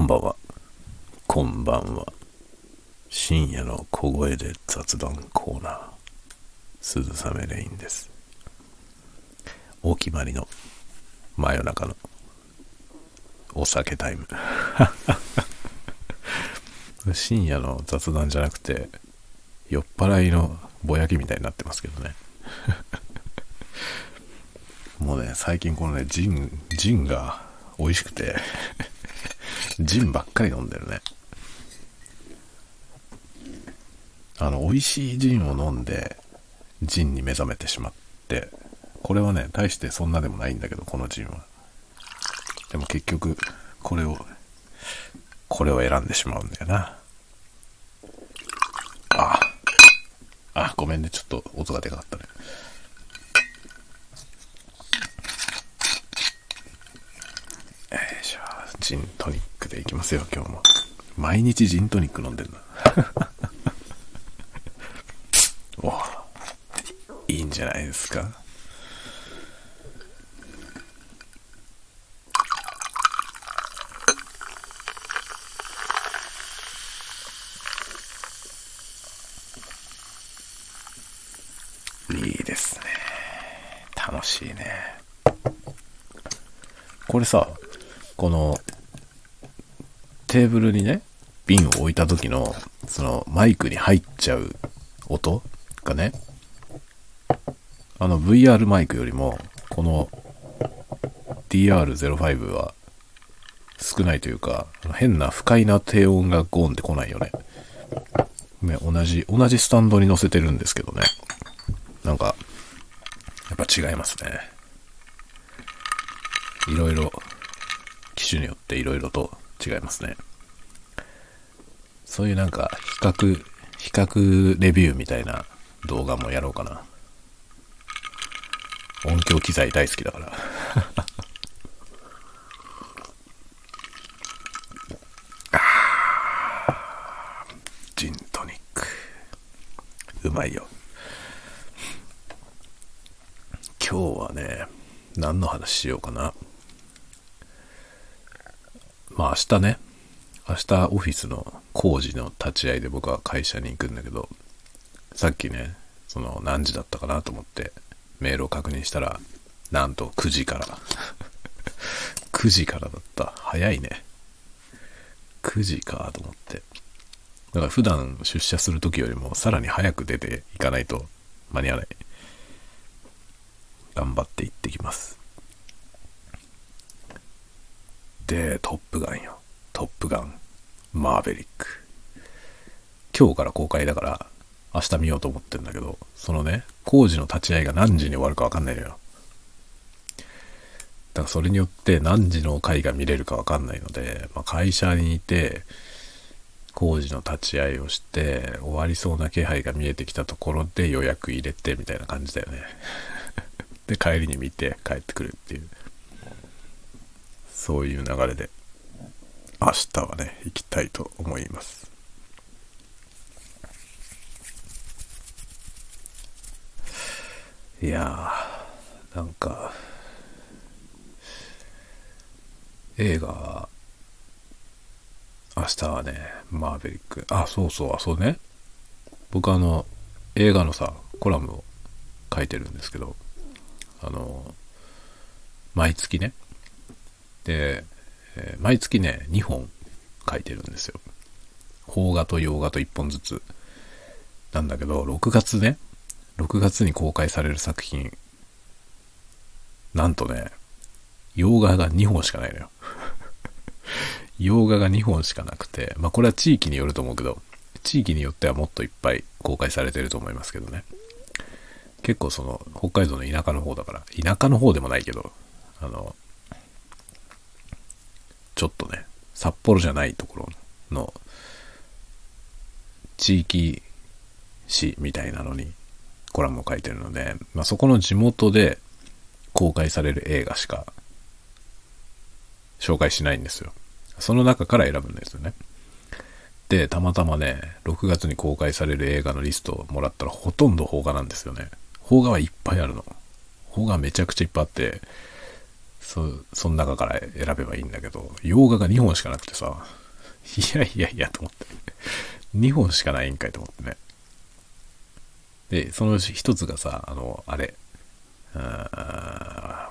こんばんは。こんばんは。深夜の小声で雑談コーナー。鈴雨レインです。お決まりの真夜中のお酒タイム。深夜の雑談じゃなくて、酔っ払いのぼやきみたいになってますけどね。もうね、最近このね、ジン、ジンが美味しくてジンばっかり飲んでるね。あの、美味しいジンを飲んで、ジンに目覚めてしまって、これはね、大してそんなでもないんだけど、このジンは。でも結局、これを、これを選んでしまうんだよな。ああ、ごめんね、ちょっと音がでかかったね。よいしょ、ジントニックでいきますよ、今日も。毎日ジントニック飲んでんな。おいいんじゃないですか？いいですね。楽しいね。これさ、この、テーブルにね、瓶を置いた時の、そのマイクに入っちゃう音がね、あの VR マイクよりも、この DR05 は少ないというか、変な不快な低音がゴーンってこないよね。ね、同じ、同じスタンドに乗せてるんですけどね。なんか、やっぱ違いますね。いろいろ、機種によっていろいろと違いますね。そういうなんか、比較、比較レビューみたいな動画もやろうかな。音響機材大好きだから。ジントニック。うまいよ。今日はね、何の話しようかな。まあ明日ね、明日オフィスの工事の立ち会いで僕は会社に行くんだけど、さっきね、その何時だったかなと思ってメールを確認したら、なんと9時から。9時からだった。早いね。9時かと思って。だから普段出社する時よりもさらに早く出ていかないと間に合わない。頑張って行ってきます。で、トップガンよ。トップガン。マーベリック。今日から公開だから、明日見ようと思ってんだけど、そのね、工事の立ち会いが何時に終わるかわかんないのよ。だからそれによって何時の回が見れるかわかんないので、まあ、会社にいて、工事の立ち会いをして、終わりそうな気配が見えてきたところで予約入れてみたいな感じだよね。で、帰りに見て帰ってくるっていう。そういう流れで、明日はね、行きたいと思います。いやー、なんか、映画、明日はね、マーベリック。あ、そうそう、あ、そうね。僕あの、映画のさ、コラムを書いてるんですけど、あの、毎月ね。で、えー毎月ね、2本書いてるんですよ。邦画と洋画と1本ずつ。なんだけど、6月ね、6月に公開される作品、なんとね、洋画が2本しかないのよ。洋画が2本しかなくて、まあこれは地域によると思うけど、地域によってはもっといっぱい公開されてると思いますけどね。結構その、北海道の田舎の方だから、田舎の方でもないけど、あの、ちょっとね、札幌じゃないところの地域誌みたいなのにコラムを書いてるので、まあ、そこの地元で公開される映画しか紹介しないんですよ。その中から選ぶんですよね。で、たまたまね、6月に公開される映画のリストをもらったらほとんど邦画なんですよね。邦画はいっぱいあるの。邦画めちゃくちゃいっぱいあって、そ、その中から選べばいいんだけど、洋画が2本しかなくてさ、いやいやいやと思って。2本しかないんかいと思ってね。で、その一つがさ、あの、あれ、あ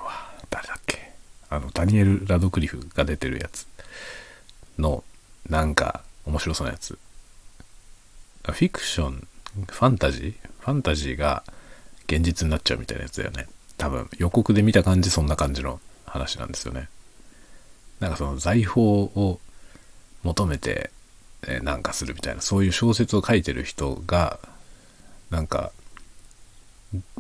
誰だっけあの、ダニエル・ラドクリフが出てるやつの、なんか、面白そうなやつ。フィクション、ファンタジー？ファンタジーが現実になっちゃうみたいなやつだよね。多分、予告で見た感じ、そんな感じの話なんですよね。なんかその財宝を求めて、えなんかするみたいな、そういう小説を書いてる人が、なんか、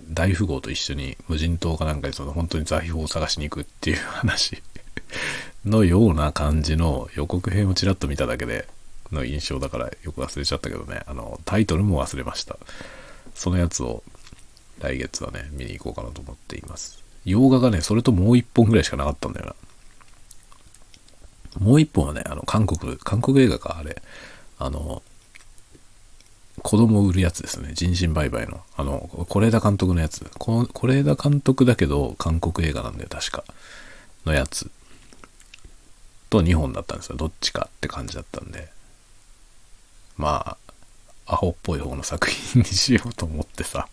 大富豪と一緒に無人島かなんかにその本当に財宝を探しに行くっていう話 のような感じの予告編をちらっと見ただけでの印象だからよく忘れちゃったけどね、あの、タイトルも忘れました。そのやつを来月はね、見に行こうかなと思っています。洋画がね、それともう一本ぐらいしかなかったんだよな。もう一本はね、あの、韓国、韓国映画か、あれ。あの、子供を売るやつですね。人身売買の。あの、是枝監督のやつ。この是枝監督だけど、韓国映画なんだよ、確か。のやつ。と2本だったんですよ。どっちかって感じだったんで。まあ、アホっぽい方の作品にしようと思ってさ。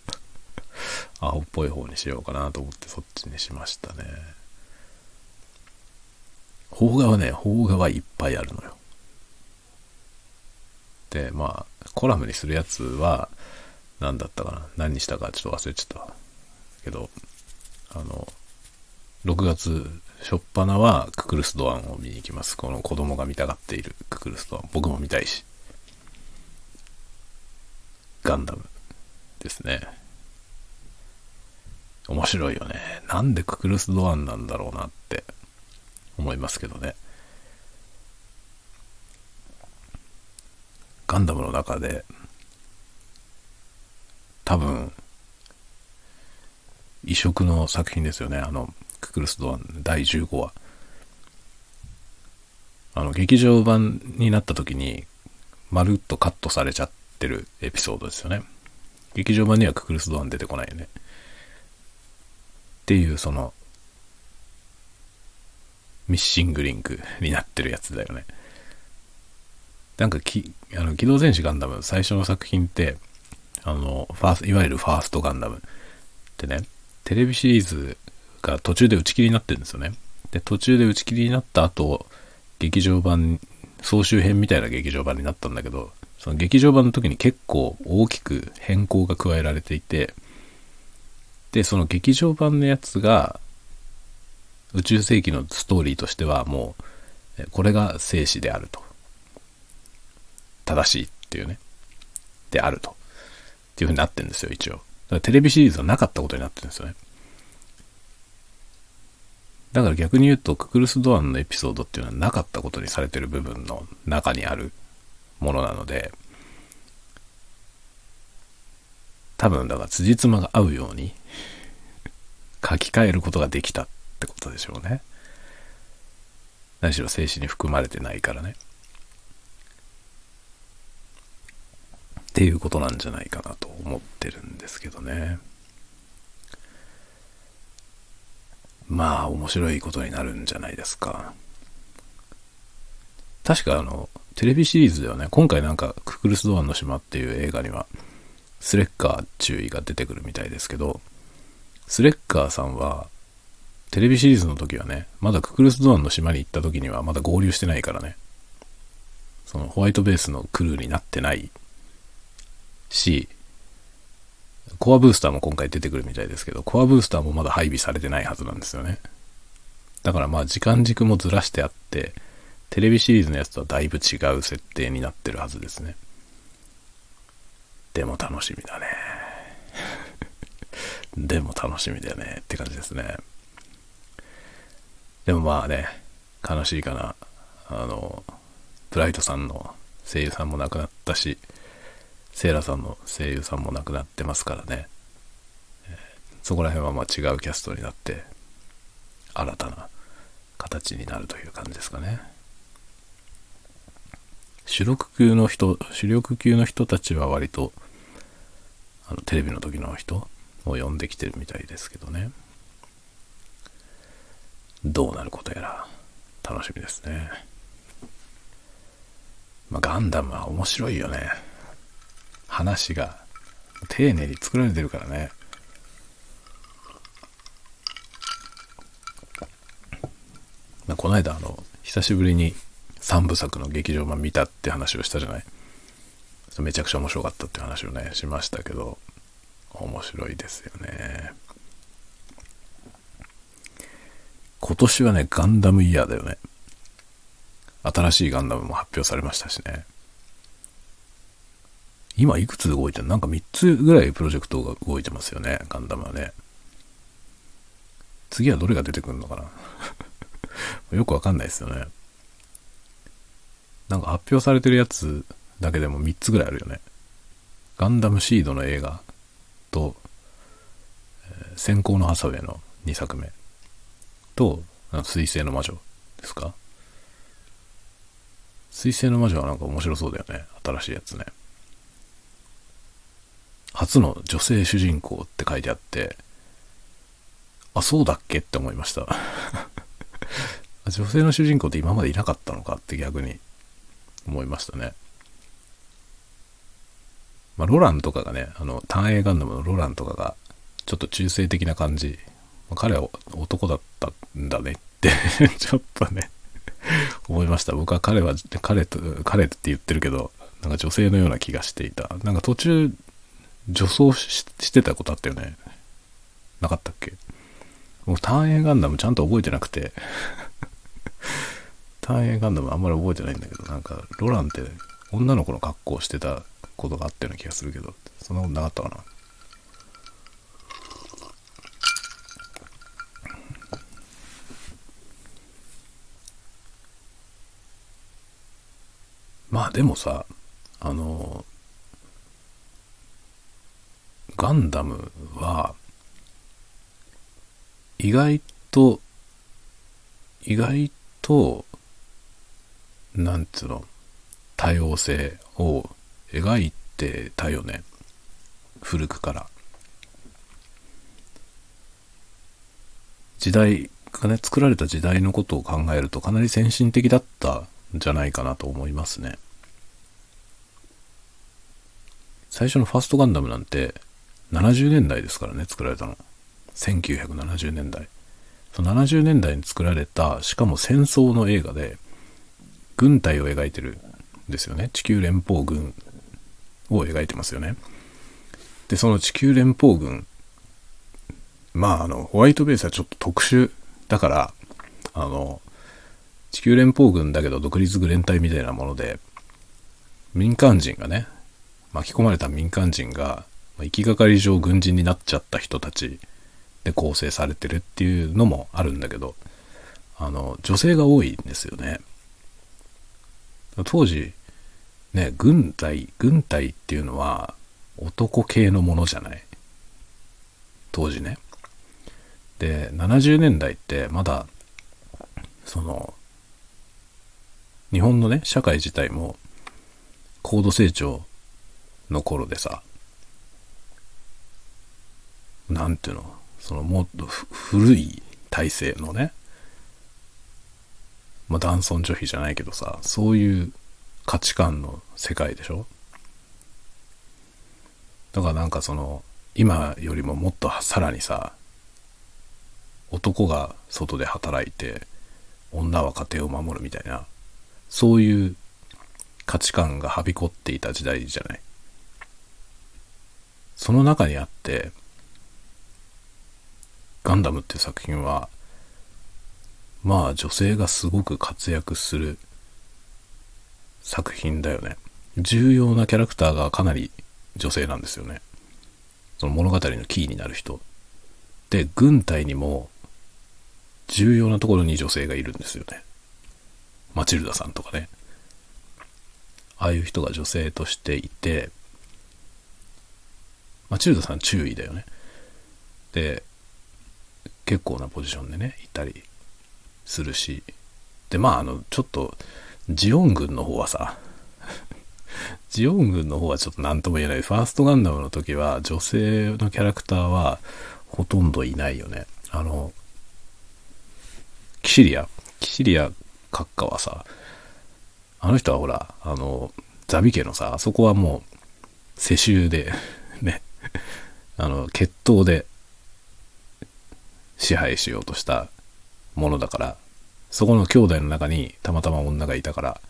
アホっぽい方にしようかなと思ってそっちにしましたね。邦画はね、邦画はいっぱいあるのよ。で、まあ、コラムにするやつは、何だったかな？何にしたかちょっと忘れちゃったけど、あの、6月初っ端はククルス・ドアンを見に行きます。この子供が見たがっているククルス・ドアン。僕も見たいし。ガンダムですね。面白いよね。なんでククルス・ドアンなんだろうなって思いますけどね。ガンダムの中で、多分、異色の作品ですよね。あの、ククルス・ドアン第15話。あの、劇場版になった時に、まるっとカットされちゃってるエピソードですよね。劇場版にはククルス・ドアン出てこないよね。っていうそのミッシングリンクになってるやつだよね。なんかき、あの、機動戦士ガンダム最初の作品って、あの、ファーストいわゆるファーストガンダムってね、テレビシリーズが途中で打ち切りになってるんですよね。で、途中で打ち切りになった後、劇場版、総集編みたいな劇場版になったんだけど、その劇場版の時に結構大きく変更が加えられていて、で、その劇場版のやつが、宇宙世紀のストーリーとしてはもう、これが生死であると。正しいっていうね。であると。っていう風になってるんですよ、一応。だからテレビシリーズはなかったことになってるんですよね。だから逆に言うと、ククルス・ドアンのエピソードっていうのはなかったことにされてる部分の中にあるものなので、多分だから辻褄が合うように書き換えることができたってことでしょうね。何しろ静止に含まれてないからね。っていうことなんじゃないかなと思ってるんですけどね。まあ面白いことになるんじゃないですか。確かあの、テレビシリーズではね、今回なんかククルス・ドアンの島っていう映画には、スレッカー注意が出てくるみたいですけど、スレッカーさんは、テレビシリーズの時はね、まだククルス・ドアンの島に行った時にはまだ合流してないからね。そのホワイトベースのクルーになってないし、コアブースターも今回出てくるみたいですけど、コアブースターもまだ配備されてないはずなんですよね。だからまあ時間軸もずらしてあって、テレビシリーズのやつとはだいぶ違う設定になってるはずですね。でも楽しみだね。でも楽しみだよねって感じですね。でもまあね、悲しいかな。あの、ブライトさんの声優さんも亡くなったし、セイラさんの声優さんも亡くなってますからね。そこら辺はまあ違うキャストになって、新たな形になるという感じですかね。主力級の人、主力級の人たちは割とあのテレビの時の人を呼んできてるみたいですけどね。どうなることやら楽しみですね。まあ、ガンダムは面白いよね。話が丁寧に作られてるからね。まあ、この間あの久しぶりに3部作の劇場版見たって話をしたじゃないめちゃくちゃ面白かったって話をねしましたけど面白いですよね。今年はねガンダムイヤーだよね。新しいガンダムも発表されましたしね。今いくつ動いてるなんか3つぐらいプロジェクトが動いてますよねガンダムはね。次はどれが出てくるのかな？よくわかんないですよね。なんか発表されてるやつだけでも3つぐらいあるよね。ガンダムシードの映画と、えー、先行のハサウェイの2作目と、水星の魔女ですか？水星の魔女はなんか面白そうだよね。新しいやつね。初の女性主人公って書いてあって、あ、そうだっけ？って思いました 女性の主人公って今までいなかったのかって逆に思いましたね。まあ、ロランとかがね、あの、単影ガンダムのロランとかが、ちょっと中性的な感じ。まあ、彼は男だったんだねって ちょっとね思いました。僕は彼は、彼と、彼って言ってるけど、なんか女性のような気がしていた。なんか途中、女装してたことあったよね。なかったっけ？もう単影ガンダムちゃんと覚えてなくて 単影ガンダムあんまり覚えてないんだけど、なんか、ロランって女の子の格好してたことがあったような気がするけど、そんなことなかったかな。まあでもさ、あの、ガンダムは、意外と、意外と、なんつうの、多様性を描いてたよね。古くから。時代がね、作られた時代のことを考えるとかなり先進的だったんじゃないかなと思いますね。最初のファーストガンダムなんて70年代ですからね、作られたの。1970年代。その70年代に作られた、しかも戦争の映画で、軍隊を描いてるですよね。地球連邦軍を描いてますよね。で、その地球連邦軍、まあ、あの、ホワイトベースはちょっと特殊だから、あの、地球連邦軍だけど独立軍連隊みたいなもので、民間人がね、巻き込まれた民間人が、行きがかり上軍人になっちゃった人たちで構成されてるっていうのもあるんだけど、あの、女性が多いんですよね。当時、ね、軍隊、軍隊っていうのは男系のものじゃない？当時ね。で、70年代ってまだ、その、日本のね、社会自体も高度成長の頃でさ、なんていうの、そのもっと古い体制のね、まあ、男尊女卑じゃないけどさ、そういう価値観の世界でしょ？だからなんかその、今よりももっとさらにさ、男が外で働いて、女は家庭を守るみたいな、そういう価値観がはびこっていた時代じゃない？その中にあって、ガンダムっていう作品は、まあ女性がすごく活躍する作品だよね。重要なキャラクターがかなり女性なんですよね。その物語のキーになる人。で、軍隊にも重要なところに女性がいるんですよね。マチルダさんとかね。ああいう人が女性としていて、マチルダさん注意だよね。で、結構なポジションでね、いたりするし。で、まあ、あの、ちょっと、ジオン軍の方はさ、ジオン軍の方はちょっと何とも言えない。ファーストガンダムの時は、女性のキャラクターはほとんどいないよね。あの、キシリアキシリア閣下はさあの人はほらあのザビ家のさあそこはもう世襲で ねあの血統で支配しようとしたものだからそこの兄弟の中にたまたま女がいたから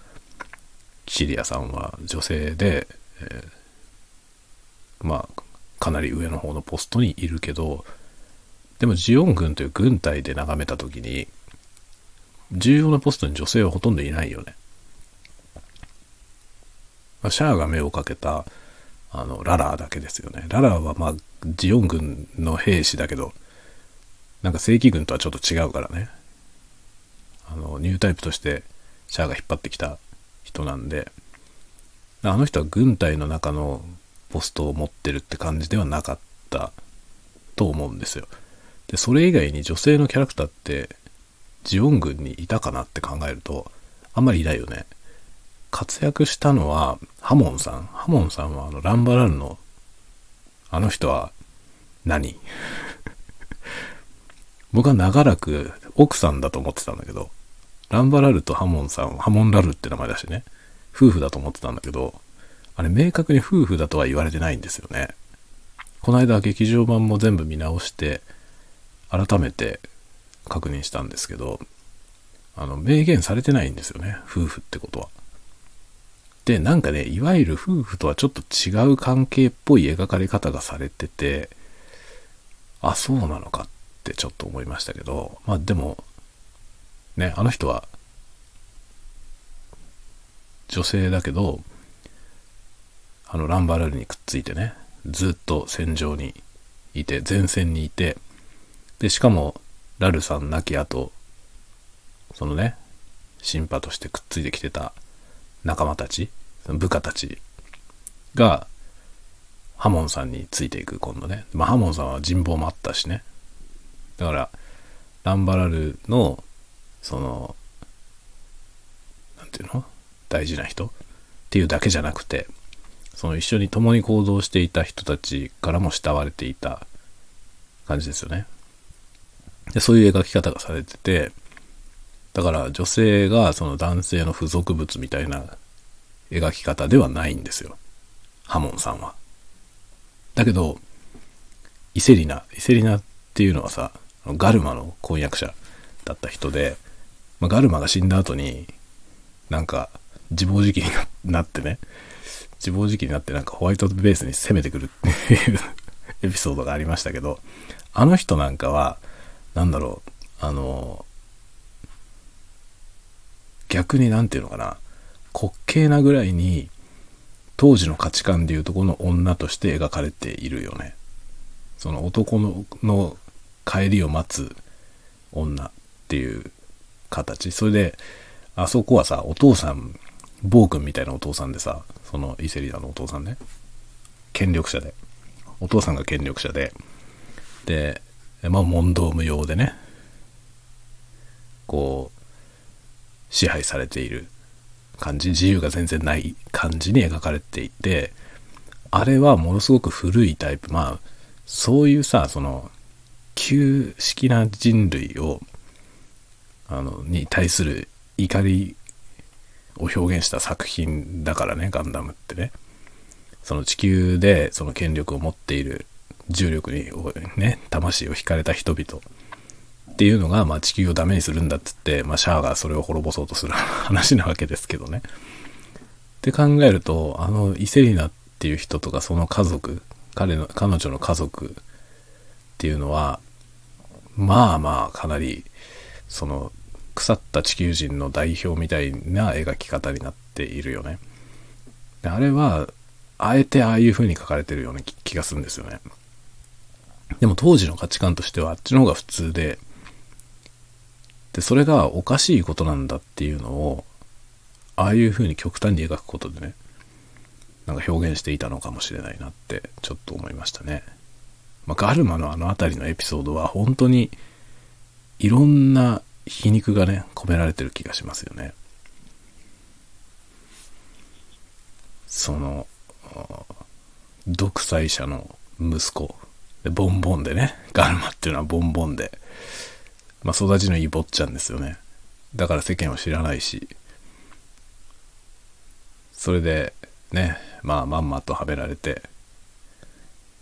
シリアさんは女性で、えーまあかなり上の方のポストにいるけどでもジオン軍という軍隊で眺めた時に重要なポストに女性はほとんどいないよね。まあ、シャアが目をかけたあのララーだけですよね。ララーはまあジオン軍の兵士だけどなんか正規軍とはちょっと違うからね。あのニュータイプとしてシャアが引っ張ってきた人なんであの人は軍隊の中のポストを持ってるって感じではなかったと思うんですよ。で、それ以外に女性のキャラクターってジオン軍にいたかなって考えると、あんまりいないよね。活躍したのは、ハモンさん。ハモンさんはあの、ランバラルの、あの人は何？僕は長らく奥さんだと思ってたんだけど、ランバラルとハモンさん、ハモンラルって名前だしね、夫婦だと思ってたんだけど、あれ明確に夫婦だとは言われてないんですよね。この間劇場版も全部見直して、改めて確認したんですけど、あの、明言されてないんですよね。夫婦ってことは。で、なんかね、いわゆる夫婦とはちょっと違う関係っぽい描かれ方がされてて、あ、そうなのかってちょっと思いましたけど、まあでも、ね、あの人は、女性だけど、あの、ランバラルにくっついてね、ずっと戦場にいて、前線にいて、で、しかも、ラルさん亡き後、そのね、審判としてくっついてきてた仲間たち、部下たちが、ハモンさんについていく、今度ね。まあ、ハモンさんは人望もあったしね。だから、ランバラルの、その、なんていうの？大事な人？っていうだけじゃなくて、その一緒に共に行動していた人たちからも慕われていた感じですよね。でそういう描き方がされてて、だから女性がその男性の付属物みたいな描き方ではないんですよ。ハモンさんは。だけど、イセリナ、イセリナっていうのはさ、ガルマの婚約者だった人で、まあ、ガルマが死んだ後に、なんか自暴自棄に なってね、自暴自棄になってなんかホワイトベースに攻めてくるっていう エピソードがありましたけど、あの人なんかは、なんだろう、あの、逆になんていうのかな、滑稽なぐらいに、当時の価値観でいうとこの女として描かれているよね。その男の帰りを待つ女っていう形。それで、あそこはさ、お父さん、暴君みたいなお父さんでさ、そのイセリアのお父さんね、権力者で。お父さんが権力者で、で、まあ問答無用でね、こう、支配されている感じ、自由が全然ない感じに描かれていて、あれはものすごく古いタイプ、まあ、そういうさ、その、旧式な人類を、あの、に対する怒りを表現した作品だからね、ガンダムってね。その地球でその権力を持っている重力にね、魂を惹かれた人々っていうのが、まあ、地球をダメにするんだっつって、まあ、シャアがそれを滅ぼそうとする話なわけですけどね。って考えると、あの、イセリナっていう人とかその家族、彼の、彼女の家族っていうのは、まあまあ、かなり、その、腐った地球人の代表みたいな描き方になっているよね。であれは、あえてああいう風に書かれてるような気がするんですよね。でも当時の価値観としてはあっちの方が普通で、で、それがおかしいことなんだっていうのを、ああいう風に極端に描くことでね、なんか表現していたのかもしれないなってちょっと思いましたね。まあ、ガルマのあの辺りのエピソードは本当にいろんな皮肉がね、込められてる気がしますよね。その、独裁者の息子で、ボンボンでね、ガルマっていうのはボンボンで、まあ育ちのいい坊ちゃんですよね。だから世間を知らないし、それでね、まあまんまとはめられて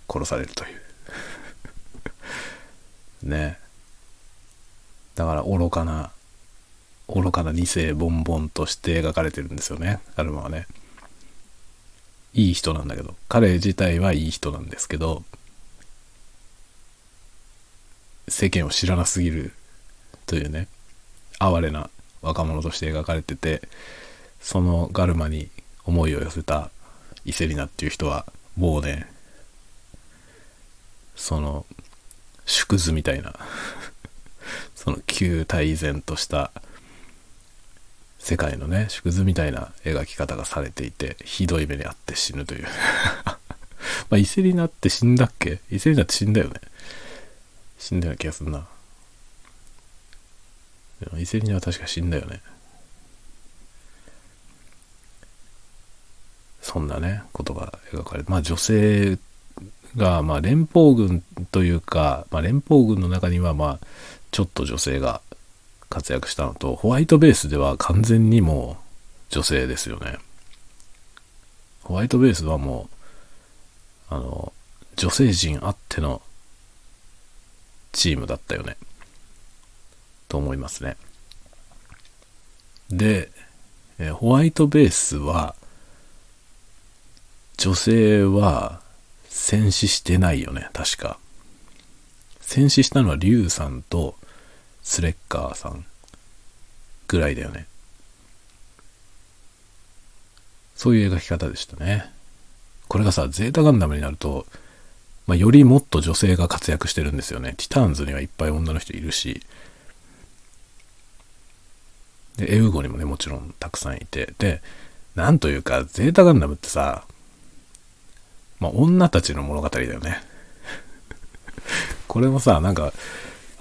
殺されるという。ね。だから愚かな、愚かな二世ボンボンとして描かれてるんですよね、アルマはね。いい人なんだけど、彼自体はいい人なんですけど、世間を知らなすぎるというね、哀れな若者として描かれてて、そのガルマに思いを寄せたイセリナっていう人は、もうね、その、縮図みたいなその旧大然とした世界のね、縮図みたいな描き方がされていて、ひどい目に遭って死ぬという まあ、イセリナって死んだっけ？イセリナって死んだよね。死んだような気がするな。イセリナは確か死んだよね。そんなね、ことが描かれて、まあ女性が、まあ連邦軍というか、まあ連邦軍の中には、まあ、ちょっと女性が活躍したのと、ホワイトベースでは完全にもう女性ですよね。ホワイトベースはもう、あの、女性陣あってのチームだったよね。と思いますね。で、えホワイトベースは、女性は戦死してないよね、確か。戦死したのはリュウさんとスレッカーさんぐらいだよね。そういう描き方でしたね。これがさ、ゼータガンダムになると、まあ、よりもっと女性が活躍してるんですよね。ティターンズにはいっぱい女の人いるし、で、エウゴにもね、もちろんたくさんいて、で、なんというか、ゼータガンダムってさ、まあ、女たちの物語だよね。これもさ、なんか、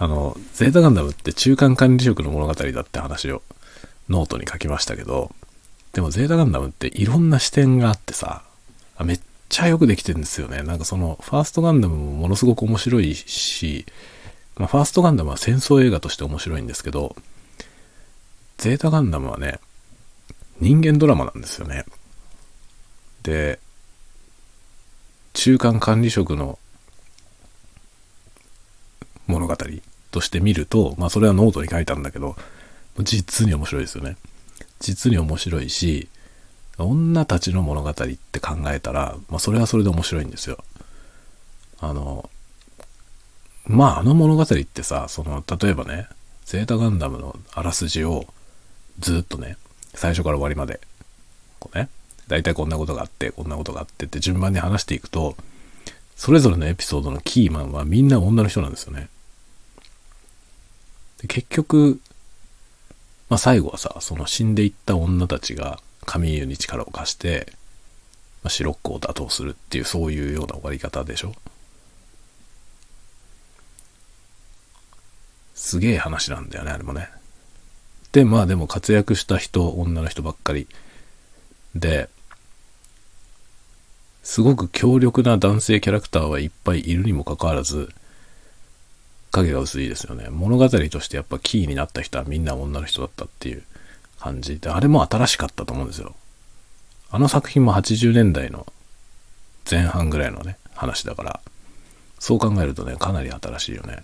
あの、ゼータガンダムって中間管理職の物語だって話をノートに書きましたけど、でもゼータガンダムっていろんな視点があってさ、めっちゃよくできてるんですよね。なんかその、ファーストガンダムもものすごく面白いし、まあ、ファーストガンダムは戦争映画として面白いんですけど、ゼータガンダムはね、人間ドラマなんですよね。で、中間管理職の物語として見ると、まあそれはノートに書いたんだけど、実に面白いですよね。実に面白いし、女たちの物語って考えたら、まあそれはそれで面白いんですよ。あの、まああの物語ってさ、その、例えばね、ゼータガンダムのあらすじをずっとね、最初から終わりまで、こうね、大体こんなことがあって、こんなことがあってって順番に話していくと、それぞれのエピソードのキーマンはみんな女の人なんですよね。で結局、まあ最後はさ、その死んでいった女たちがカミーユに力を貸して、まあ、シロッコを打倒するっていうそういうような終わり方でしょ？すげえ話なんだよね、あれもね。で、まあでも活躍した人、女の人ばっかりで、すごく強力な男性キャラクターはいっぱいいるにもかかわらず、影が薄いですよね。物語としてやっぱキーになった人はみんな女の人だったっていう感じで、あれも新しかったと思うんですよ。あの作品も80年代の前半ぐらいのね、話だから、そう考えるとね、かなり新しいよね。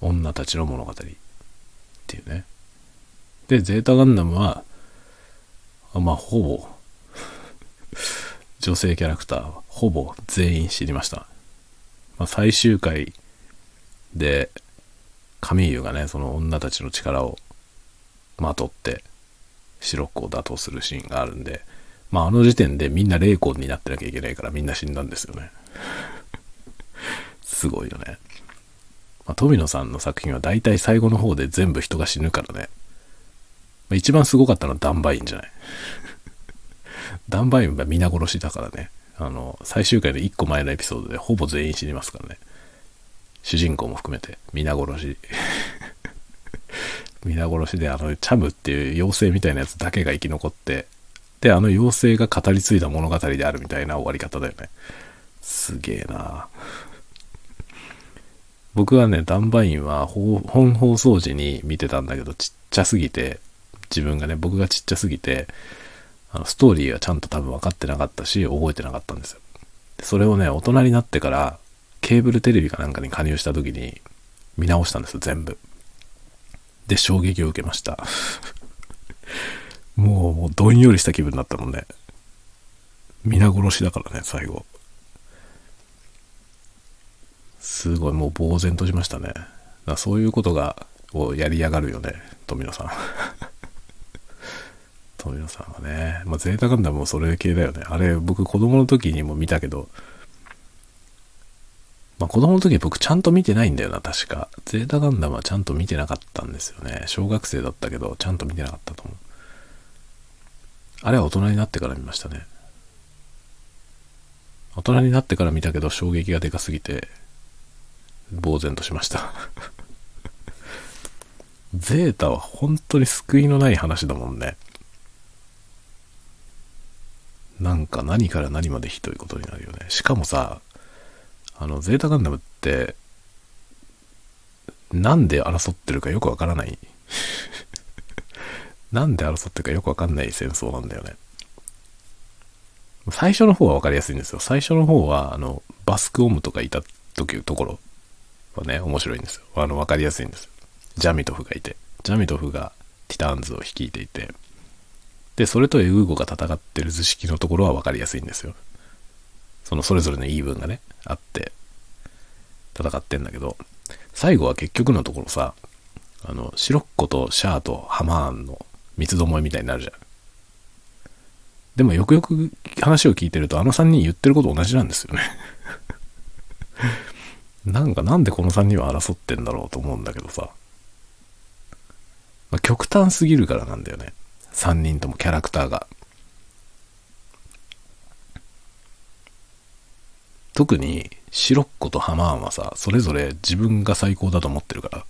女たちの物語っていうね。で、ゼータガンダムは、まあ、ほぼ 女性キャラクター、ほぼ全員知りました。まあ、最終回で、カミーユがね、その女たちの力をまとって、白っ子を打倒するシーンがあるんで、まあ、あの時点でみんな霊魂になってなきゃいけないからみんな死んだんですよね。すごいよね。まあ、富野さんの作品は大体最後の方で全部人が死ぬからね。まあ、一番すごかったのはダンバインじゃない。ダンバインは皆殺しだからね。あの、最終回の1個前のエピソードでほぼ全員死にますからね。主人公も含めて、皆殺し。皆殺しで、あの、チャムっていう妖精みたいなやつだけが生き残って、で、あの妖精が語り継いだ物語であるみたいな終わり方だよね。すげえな僕はね、ダンバインは本放送時に見てたんだけど、ちっちゃすぎて、自分がね、僕がちっちゃすぎて、あの、ストーリーがちゃんと多分分かってなかったし、覚えてなかったんですよ。それをね、大人になってから、ケーブルテレビかなんかに加入した時に、見直したんですよ、全部。で、衝撃を受けました。もう、もうどんよりした気分になったもんね。皆殺しだからね、最後。すごい、もう呆然としましたね。だそういうことが、をやりやがるよね、富野さん。富野さんはね。まあ、ゼータガンダムもそれ系だよね。あれ、僕子供の時にも見たけど、まあ、子供の時僕ちゃんと見てないんだよな、確か。ゼータガンダムはちゃんと見てなかったんですよね。小学生だったけど、ちゃんと見てなかったと思う。あれは大人になってから見ましたね。大人になってから見たけど衝撃がでかすぎて、呆然としました ゼータは本当に救いのない話だもんね。なんか何から何までひどいことになるよね。しかもさ、あの、ゼータガンダムって、なんで争ってるかよくわからない。なんで争ってるかよくわかんない戦争なんだよね。最初の方はわかりやすいんですよ。最初の方は、あの、バスクオムとかいた時、ところはね、面白いんですよ。あの、わかりやすいんですよ。ジャミトフがいて。ジャミトフがティターンズを率いていて。で、それとエグーゴが戦ってる図式のところはわかりやすいんですよ。そのそれぞれの言い分がね、あって、戦ってんだけど、最後は結局のところさ、あの、シロッコとシャアとハマーンの三つどもえみたいになるじゃん。でもよくよく話を聞いてると、あの3人言ってること同じなんですよね なんかなんでこの3人は争ってんだろうと思うんだけどさ。まあ、極端すぎるからなんだよね。3人ともキャラクターが。特にシロッコとハマーンはさ、それぞれ自分が最高だと思ってるから。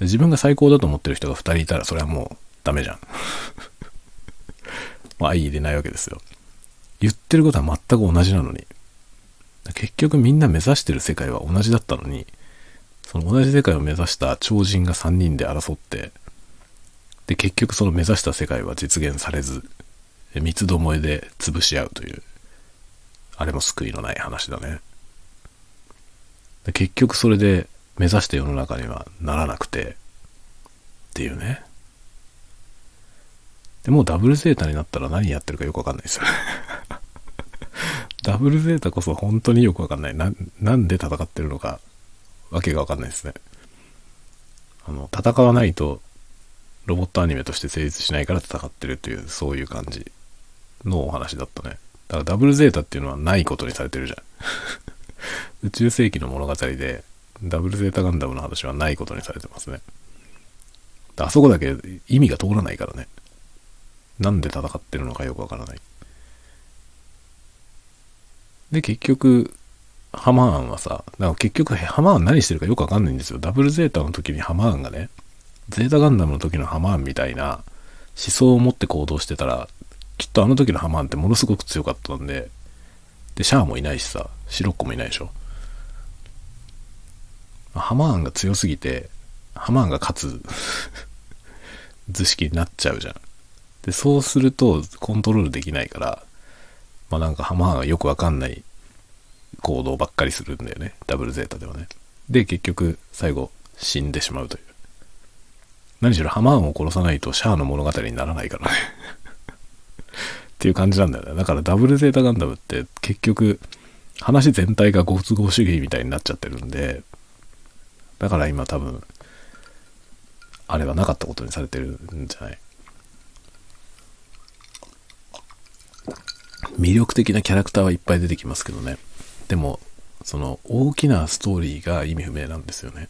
自分が最高だと思ってる人が2人いたらそれはもうダメじゃん。まあ相入れないわけですよ。言ってることは全く同じなのに。結局みんな目指してる世界は同じだったのに、その同じ世界を目指した超人が3人で争って、で、結局その目指した世界は実現されず、三つどもえで潰し合うという、あれも救いのない話だね。で結局それで目指した世の中にはならなくて、っていうね。でもうダブルゼータになったら何やってるかよくわかんないですよねダブルゼータこそ本当によくわかんない。な、なんで戦ってるのか、わけがわかんないですね。あの、戦わないと、ロボットアニメとして成立しないから戦ってるという、そういう感じのお話だったね。だからダブルゼータっていうのはないことにされてるじゃん。宇宙世紀の物語で、ダブルゼータガンダムの話はないことにされてますね。あそこだけ意味が通らないからね。なんで戦ってるのかよくわからない。で、結局、ハマーンはさ、だか結局ハマーン何してるかよくわかんないんですよ。ダブルゼータの時にハマーンがね、ゼータガンダムの時のハマーンみたいな思想を持って行動してたら、きっとあの時のハマーンってものすごく強かったんで、で、シャアもいないしさ、シロッコもいないでしょ。ハマーンが強すぎて、ハマーンが勝つ図式になっちゃうじゃん。で、そうするとコントロールできないから、まあなんかハマーンがよくわかんない行動ばっかりするんだよね。ダブルゼータではね。で、結局最後死んでしまうという。何しろハマーンを殺さないとシャアの物語にならないからね っていう感じなんだよね。だからダブルゼータガンダムって結局話全体がご都合主義みたいになっちゃってるんで、だから今多分、あれはなかったことにされてるんじゃない？魅力的なキャラクターはいっぱい出てきますけどね。でも、その大きなストーリーが意味不明なんですよね。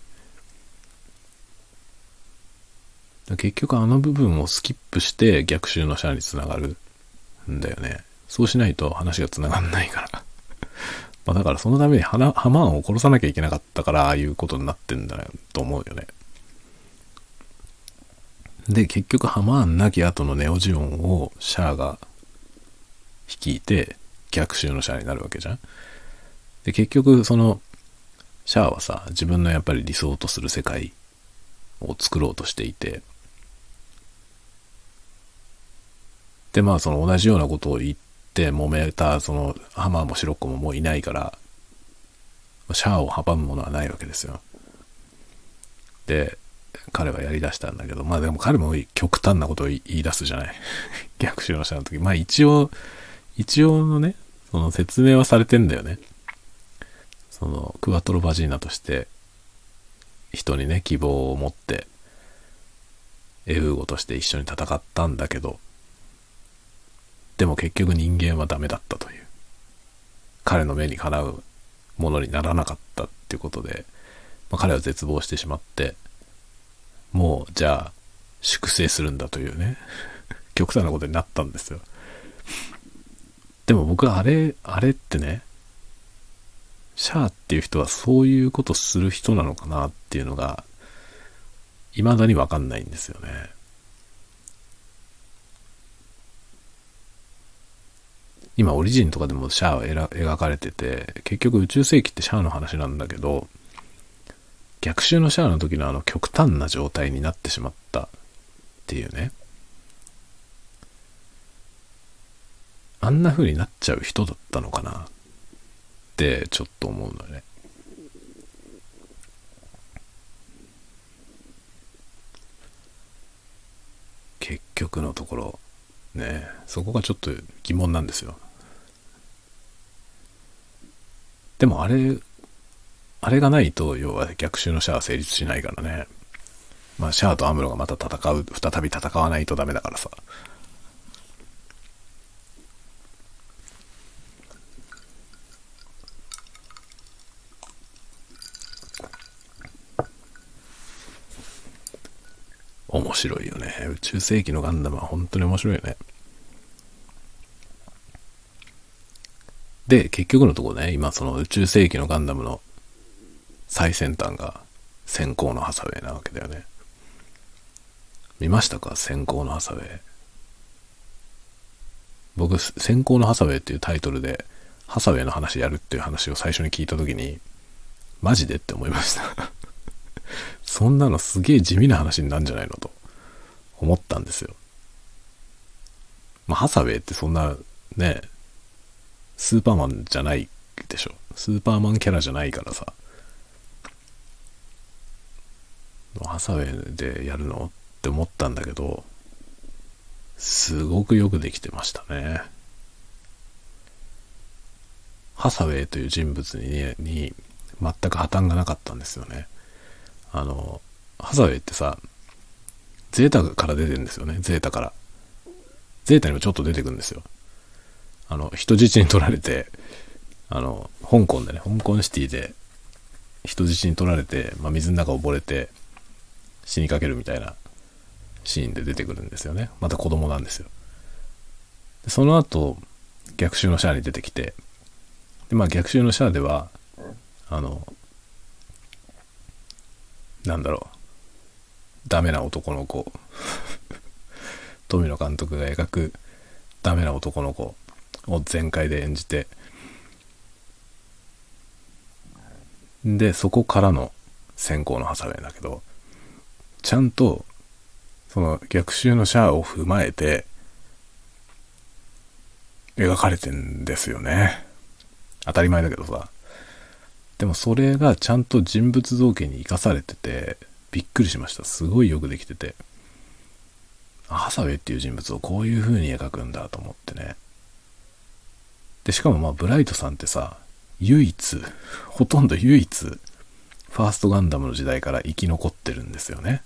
結局あの部分をスキップして逆襲のシャアにつながるんだよね。そうしないと話がつながんないから まあだからそのためにハマーンを殺さなきゃいけなかったからああいうことになってんだと思うよね。で、結局ハマーン亡き後のネオジオンをシャアが率いて逆襲のシャアになるわけじゃん。で、結局そのシャアはさ、自分のやっぱり理想とする世界を作ろうとしていて、で、まあその同じようなことを言って揉めた、そのハマーもシロッコももういないから、シャアを阻むものはないわけですよ。で、彼はやりだしたんだけど、まあでも彼も極端なことを言い出すじゃない。逆襲の下の時。まあ一応、一応のね、その説明はされてんだよね。そのクワトロバジーナとして人にね希望を持ってエウーゴとして一緒に戦ったんだけどでも結局人間はダメだったという。彼の目にかなうものにならなかったっていうことで、まあ、彼は絶望してしまってもうじゃあ粛清するんだというね。極端なことになったんですよ。でも僕はあれあれってねシャアっていう人はそういうことする人なのかなっていうのが、未だにわかんないんですよね。今、オリジンとかでもシャアは描かれてて、結局宇宙世紀ってシャアの話なんだけど、逆襲のシャアの時のあの極端な状態になってしまったっていうね。あんな風になっちゃう人だったのかなってちょっと思うのね。結局のところねそこがちょっと疑問なんですよ。でもあれあれがないと要は逆襲のシャアは成立しないからね。まあシャアとアムロがまた戦う再び戦わないとダメだからさ。面白いよね。宇宙世紀のガンダムは本当に面白いよね。で、結局のところね、今その宇宙世紀のガンダムの最先端が先行のハサウェイなわけだよね。見ましたか？先行のハサウェイ。僕、先行のハサウェイっていうタイトルで、ハサウェイの話やるっていう話を最初に聞いた時に、マジでって思いました そんなのすげえ地味な話になるんじゃないのと思ったんですよ。まあ、ハサウェイってそんなね、スーパーマンじゃないでしょ。スーパーマンキャラじゃないからさ。ハサウェイでやるのって思ったんだけど、すごくよくできてましたね。ハサウェイという人物に,、ね、に全く破綻がなかったんですよね。あの、ハサウェイってさ、ゼータから出てるんですよね、ゼータから。ゼータにもちょっと出てくるんですよ。あの、人質に取られて、あの、香港でね、香港シティで人質に取られて、まあ、水の中溺れて死にかけるみたいなシーンで出てくるんですよね。また子供なんですよ。でその後、逆襲のシャアに出てきて、で、まあ逆襲のシャアでは、あの、なんだろう、ダメな男の子、富野監督が描くダメな男の子を全開で演じて、で、そこからの先行のハサウェイだけど、ちゃんと、その逆襲のシャアを踏まえて、描かれてんですよね。当たり前だけどさ。でもそれがちゃんと人物造形に生かされてて、びっくりしました。すごいよくできてて。ハサウェイっていう人物をこういう風に描くんだと思ってね。で、しかもまあ、ブライトさんってさ、唯一、ほとんど唯一、ファーストガンダムの時代から生き残ってるんですよね。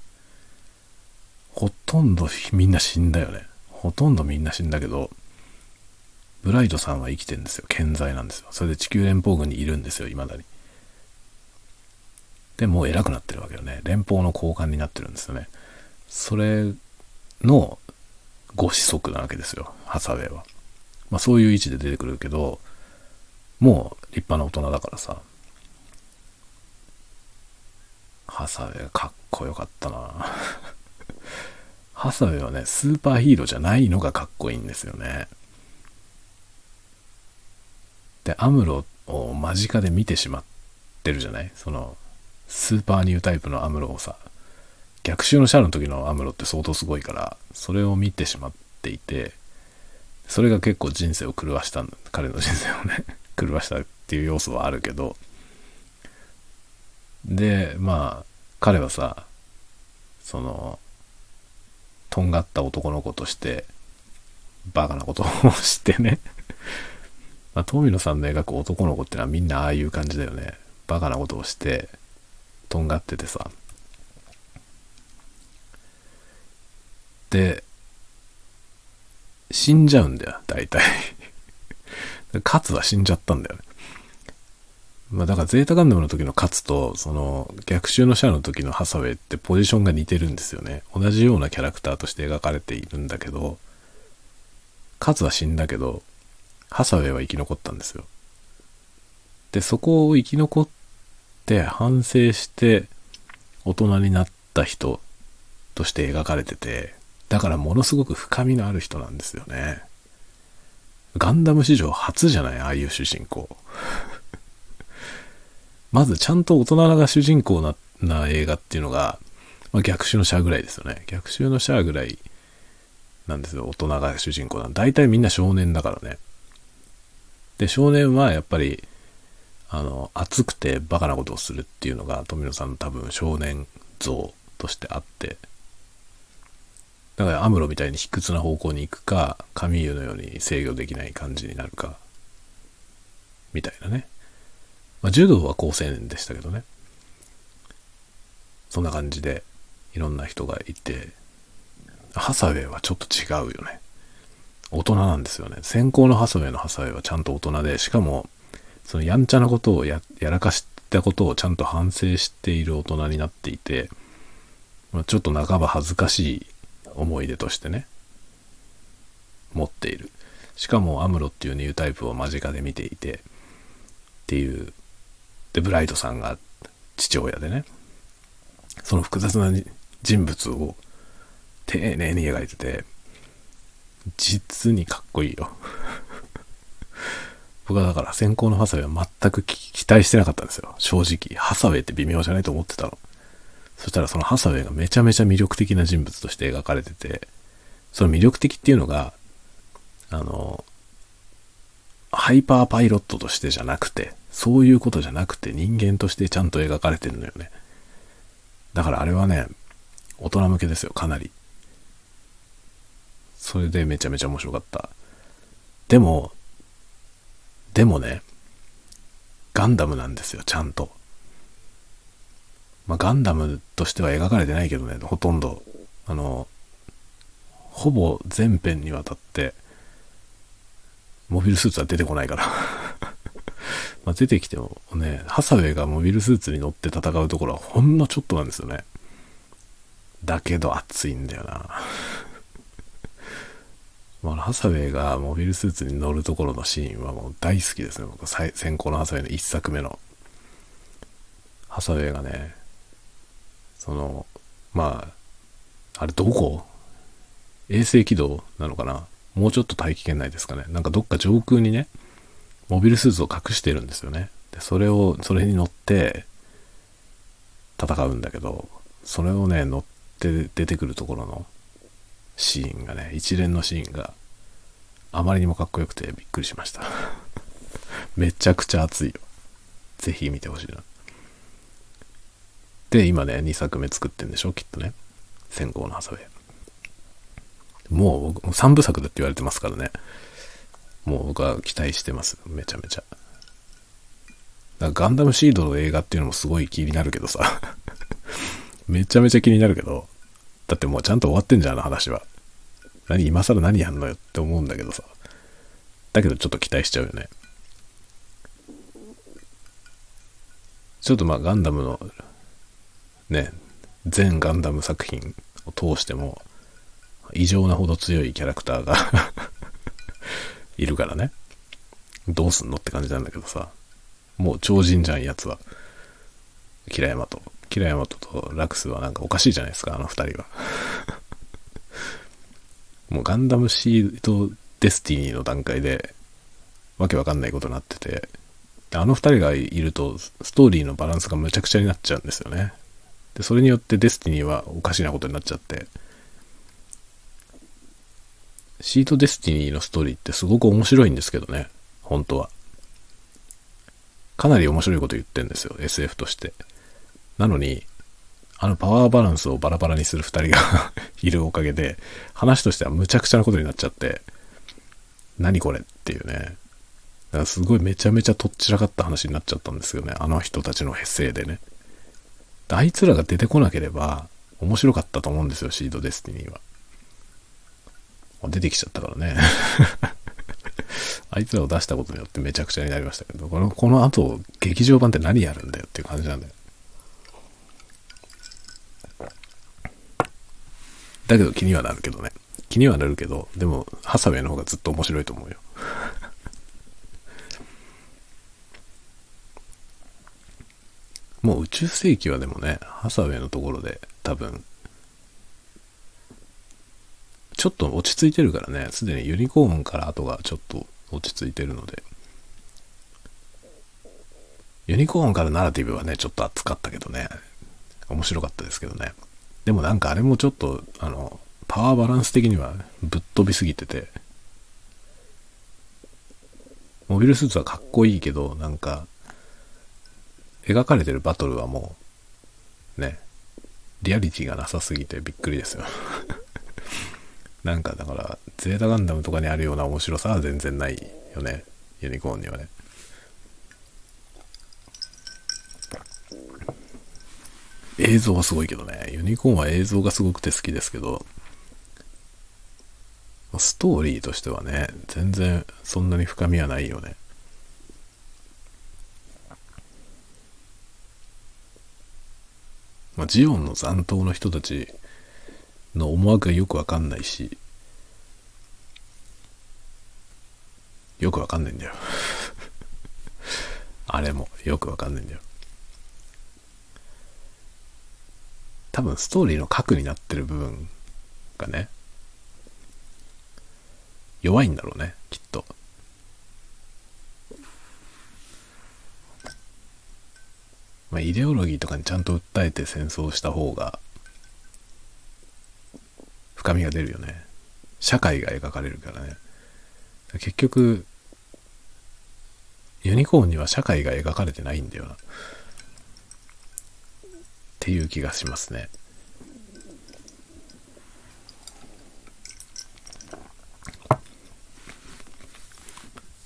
ほとんどみんな死んだよね。ほとんどみんな死んだけど、ブライトさんは生きてるんですよ。健在なんですよ。それで地球連邦軍にいるんですよ、未だに。で、もう偉くなってるわけよね。連邦の高官になってるんですよね。それのご子息なわけですよ、ハサウェイは。まあそういう位置で出てくるけど、もう立派な大人だからさ。ハサウェイかっこよかったな ハサウェイはね、スーパーヒーローじゃないのがかっこいいんですよね。で、アムロを間近で見てしまってるじゃない？その、スーパーニュータイプのアムロをさ、逆襲のシャアの時のアムロって相当すごいから、それを見てしまっていて、それが結構人生を狂わしたんだ。彼の人生をね、狂わしたっていう要素はあるけど、で、まあ、彼はさ、その、とんがった男の子として、バカなことをしてね。まあ、富野さんの描く男の子ってのはみんなああいう感じだよね。バカなことをして、とんがっててさ。で、死んじゃうんだよ、大体。カツは死んじゃったんだよね。まあだからゼータガンダムの時のカツと、その逆襲のシャアの時のハサウェイってポジションが似てるんですよね。同じようなキャラクターとして描かれているんだけど、カツは死んだけど、ハサウェイは生き残ったんですよ。で、そこを生き残って反省して大人になった人として描かれてて、だからものすごく深みのある人なんですよね。ガンダム史上初じゃない？ああいう主人公。まずちゃんと大人が主人公な映画っていうのが、まあ、逆襲のシャアぐらいですよね。逆襲のシャアぐらいなんですよ。大人が主人公なん大体みんな少年だからね。で、少年はやっぱり、あの、熱くてバカなことをするっていうのが富野さんの多分少年像としてあって、だからアムロみたいに卑屈な方向に行くか、カミーユのように制御できない感じになるか、みたいなね。まあ、柔道は高青年でしたけどね。そんな感じで、いろんな人がいて、ハサウェイはちょっと違うよね。大人なんですよね。先行のハサウェイのハサウェイはちゃんと大人で、しかも、そのやんちゃなことをやらかしたことをちゃんと反省している大人になっていて、まあ、ちょっと半ば恥ずかしい思い出としてね、持っている。しかもアムロっていうニュータイプを間近で見ていて、っていう。で、ブライトさんが父親でね、その複雑な人物を丁寧に描いてて、実にかっこいいよ。僕はだから先行のハサウェイは全く期待してなかったんですよ。正直。ハサウェイって微妙じゃないと思ってたの。そしたらそのハサウェイがめちゃめちゃ魅力的な人物として描かれてて、その魅力的っていうのが、あの、ハイパーパイロットとしてじゃなくて、そういうことじゃなくて人間としてちゃんと描かれてるのよね。だからあれはね、大人向けですよ、かなり。それでめちゃめちゃ面白かった。でも、でもね、ガンダムなんですよ、ちゃんと。まあ、ガンダムとしては描かれてないけどね、ほとんど。あの、ほぼ全編にわたって、モビルスーツは出てこないから。ま出てきてもね、ハサウェイがモビルスーツに乗って戦うところはほんのちょっとなんですよね。だけど熱いんだよな。ま、ハサウェイがモビルスーツに乗るところのシーンはもう大好きですね。僕、先行のハサウェイの一作目の。ハサウェイがね、その、まあ、あれどこ？衛星軌道なのかな？もうちょっと大気圏内ですかね。なんかどっか上空にね、モビルスーツを隠してるんですよね。で、それを、それに乗って戦うんだけど、それをね、乗って出てくるところのシーンがね、一連のシーンがあまりにもかっこよくてびっくりしました。めちゃくちゃ熱いよ。ぜひ見てほしいな。で、今ね、2作目作ってんでしょきっとね。先行のハサウェイ。もう、3部作だって言われてますからね。もう僕は期待してます。めちゃめちゃ。だからガンダムシードの映画っていうのもすごい気になるけどさ。めちゃめちゃ気になるけど。だってもうちゃんと終わってんじゃん、あの話は。何、今更何やんのよって思うんだけどさ。だけどちょっと期待しちゃうよね。ちょっとまあガンダムの、ね、全ガンダム作品を通しても、異常なほど強いキャラクターが いるからね。どうすんのって感じなんだけどさ。もう超人じゃん、やつは。キラヤマト。キラヤマトとラクスはなんかおかしいじゃないですか、あの二人は。もうガンダムシードデスティニーの段階で、わけわかんないことになってて、あの二人がいるとストーリーのバランスがむちゃくちゃになっちゃうんですよね。で、それによってデスティニーはおかしなことになっちゃって、シードデスティニーのストーリーってすごく面白いんですけどね、本当は。かなり面白いこと言ってんですよ、SF として。なのに、あのパワーバランスをバラバラにする二人が いるおかげで、話としてはむちゃくちゃなことになっちゃって、何これっていうね。だからすごいめちゃめちゃとっちらかった話になっちゃったんですよね。あの人たちの平成でね。あいつらが出てこなければ面白かったと思うんですよ、シードデスティニーは。出てきちゃったからね。あいつらを出したことによってめちゃくちゃになりましたけど、この、この後、劇場版って何やるんだよっていう感じなんだよ。だけど気にはなるけどね。気にはなるけど、でも、ハサウェイの方がずっと面白いと思うよ。もう宇宙世紀はでもね、ハサウェイのところで多分ちょっと落ち着いてるからね、すでにユニコーンから後がちょっと落ち着いてるので。ユニコーンからナラティブはね、ちょっと熱かったけどね、面白かったですけどね。でもなんかあれもちょっと、あの、パワーバランス的にはぶっ飛びすぎてて、モビルスーツはかっこいいけど、なんか、描かれてるバトルはもう、ね、リアリティがなさすぎてびっくりですよ なんかだから、ゼータガンダムとかにあるような面白さは全然ないよね。ユニコーンにはね。映像はすごいけどね。ユニコーンは映像がすごくて好きですけど、ストーリーとしてはね、全然そんなに深みはないよね。まあ、ジオンの残党の人たちの思惑がよくわかんないし、よくわかんないんだよ あれもよくわかんないんだよ。多分ストーリーの核になってる部分がね、弱いんだろうね、きっと。まあ、イデオロギーとかにちゃんと訴えて戦争した方が深みが出るよね。社会が描かれるからね。結局、ユニコーンには社会が描かれてないんだよな。っていう気がしますね。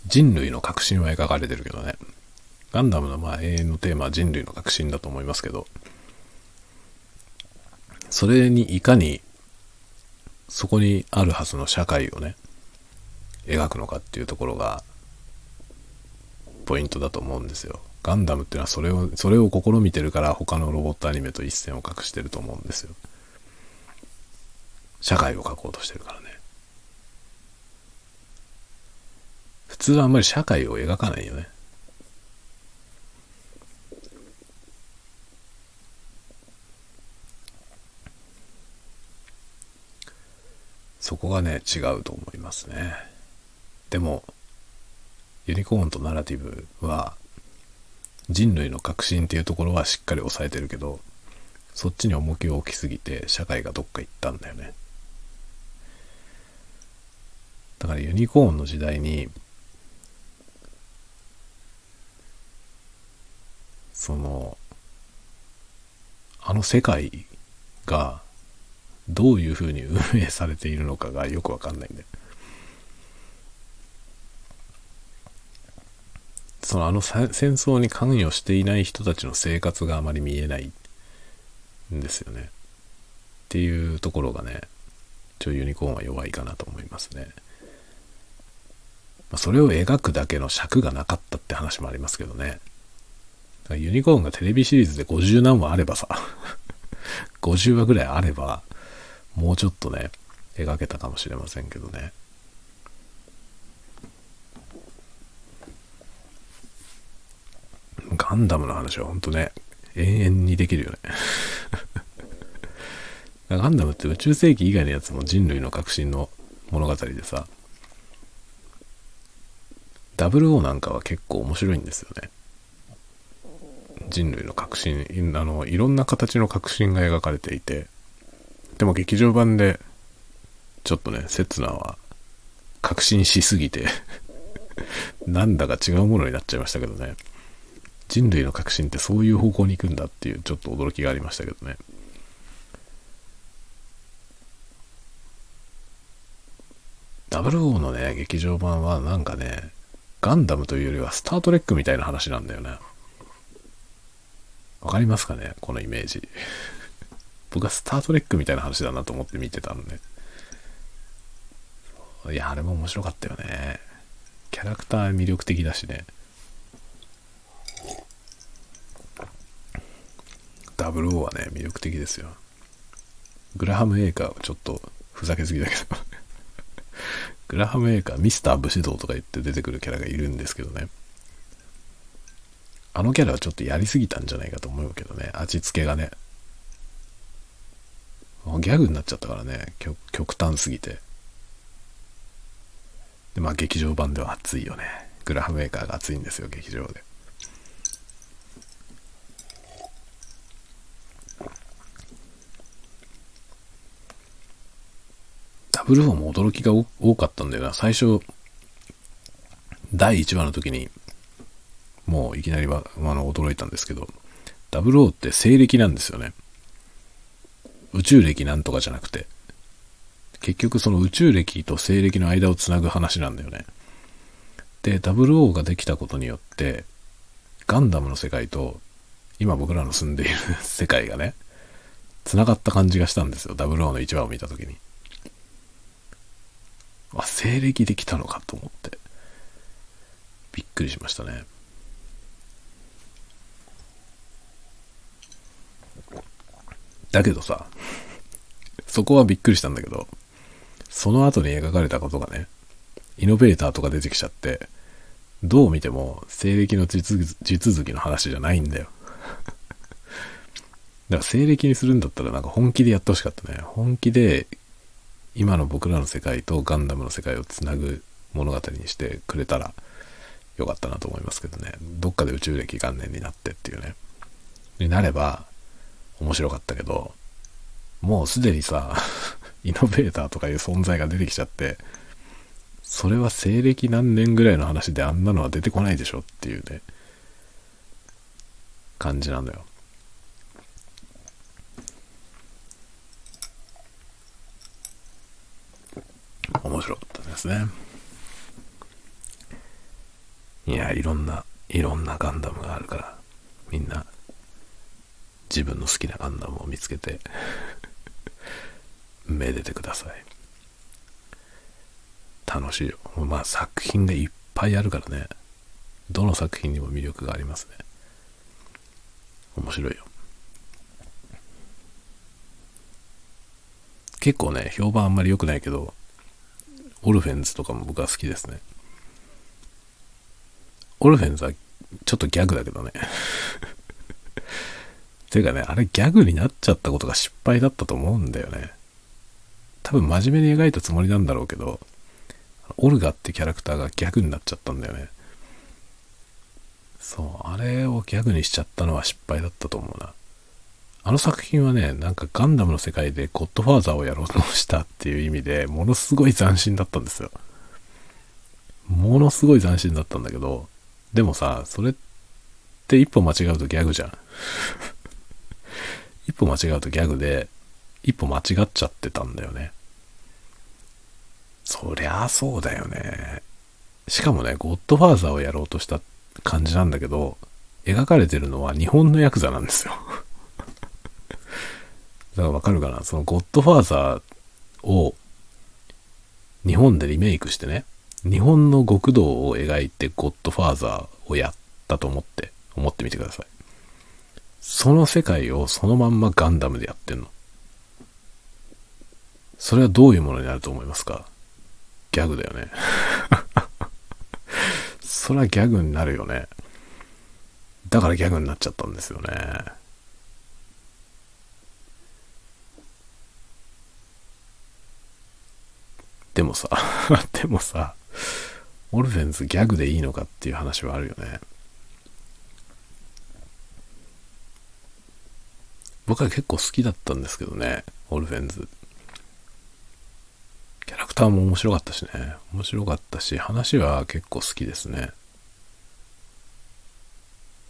人類の革新は描かれてるけどね。ガンダムのまあ永遠のテーマは人類の革新だと思いますけど、それにいかにそこにあるはずの社会をね、描くのかっていうところが、ポイントだと思うんですよ。ガンダムっていうのはそれを、それを試みてるから他のロボットアニメと一線を画してると思うんですよ。社会を描こうとしてるからね。普通はあんまり社会を描かないよね。そこがね、違うと思いますね。でも、ユニコーンとナラティブは、人類の革新っていうところはしっかり抑えてるけど、そっちに重きを置きすぎて、社会がどっか行ったんだよね。だからユニコーンの時代に、その、あの世界がどういうふうに運営されているのかがよくわかんないんで。そのあの戦争に関与していない人たちの生活があまり見えないんですよね。っていうところがね、ちょユニコーンは弱いかなと思いますね。それを描くだけの尺がなかったって話もありますけどね。ユニコーンがテレビシリーズで50何話あればさ 50話ぐらいあれば、もうちょっとね、描けたかもしれませんけどね。ガンダムの話はほんとね、永遠にできるよね。ガンダムって宇宙世紀以外のやつも人類の革新の物語でさ、00なんかは結構面白いんですよね。人類の革新、あの、いろんな形の革新が描かれていて、でも劇場版で、ちょっとね、刹那は革新しすぎて なんだか違うものになっちゃいましたけどね。人類の革新ってそういう方向に行くんだっていうちょっと驚きがありましたけどね。00のね、劇場版はなんかね、ガンダムというよりはスタートレックみたいな話なんだよね。わかりますかねこのイメージ。僕はスタートレックみたいな話だなと思って見てたんで。いや、あれも面白かったよね。キャラクター魅力的だしね。00はね、魅力的ですよ。グラハム・エイカーはちょっとふざけすぎだけど グラハム・エイカー、ミスター武士道とか言って出てくるキャラがいるんですけどね。あのキャラはちょっとやりすぎたんじゃないかと思うけどね、味付けがね。ギャグになっちゃったからね、極端すぎて。で、まあ劇場版では熱いよね。グラハムメーカーが熱いんですよ、劇場で。ダブルオーも驚きが多かったんだよな。最初、第1話の時に、もういきなりは、あの、驚いたんですけど、ダブルオーって西暦なんですよね。宇宙暦なんとかじゃなくて。結局その宇宙歴と西暦の間をつなぐ話なんだよね。で、00ができたことによって、ガンダムの世界と、今僕らの住んでいる世界がね、繋がった感じがしたんですよ。00の1話を見たときに。あ、西暦できたのかと思って。びっくりしましたね。だけどさ、そこはびっくりしたんだけど、その後に描かれたことがね、イノベーターとか出てきちゃって、どう見ても西暦の地続きの話じゃないんだよ。だから西暦にするんだったらなんか本気でやってほしかったね。本気で今の僕らの世界とガンダムの世界をつなぐ物語にしてくれたらよかったなと思いますけどね。どっかで宇宙歴元年になってっていうね。になれば面白かったけど、もうすでにさ イノベーターとかいう存在が出てきちゃって、それは西暦何年ぐらいの話であんなのは出てこないでしょっていうね、感じなんだよ。面白かったですね。いや、いろんな、いろんなガンダムがあるから、みんな、自分の好きなガンダムを見つけて めでてください。楽しいよ。まあ作品がいっぱいあるからね。どの作品にも魅力がありますね。面白いよ。結構ね、評判あんまり良くないけど、オルフェンズとかも僕は好きですね。オルフェンズはちょっとギャグだけどね。ていうかね、あれギャグになっちゃったことが失敗だったと思うんだよね。多分真面目に描いたつもりなんだろうけど、オルガってキャラクターがギャグになっちゃったんだよね。そう、あれをギャグにしちゃったのは失敗だったと思うな。あの作品はね、なんかガンダムの世界でゴッドファーザーをやろうとしたっていう意味で、ものすごい斬新だったんですよ。ものすごい斬新だったんだけど、でもさ、それって一歩間違うとギャグじゃん。一歩間違うとギャグで、一歩間違っちゃってたんだよね。そりゃあそうだよね。しかもね、ゴッドファーザーをやろうとした感じなんだけど、描かれてるのは日本のヤクザなんですよ。だからわかるかな？そのゴッドファーザーを日本でリメイクしてね、日本の極道を描いてゴッドファーザーをやったと思って、思ってみてください。その世界をそのまんまガンダムでやってんの。それはどういうものになると思いますか？ギャグだよね。それはギャグになるよね。だからギャグになっちゃったんですよね。でもさ、でもさ、オルフェンズギャグでいいのかっていう話はあるよね。僕は結構好きだったんですけどね、オルフェンズ。キャラクターも面白かったしね。面白かったし、話は結構好きですね。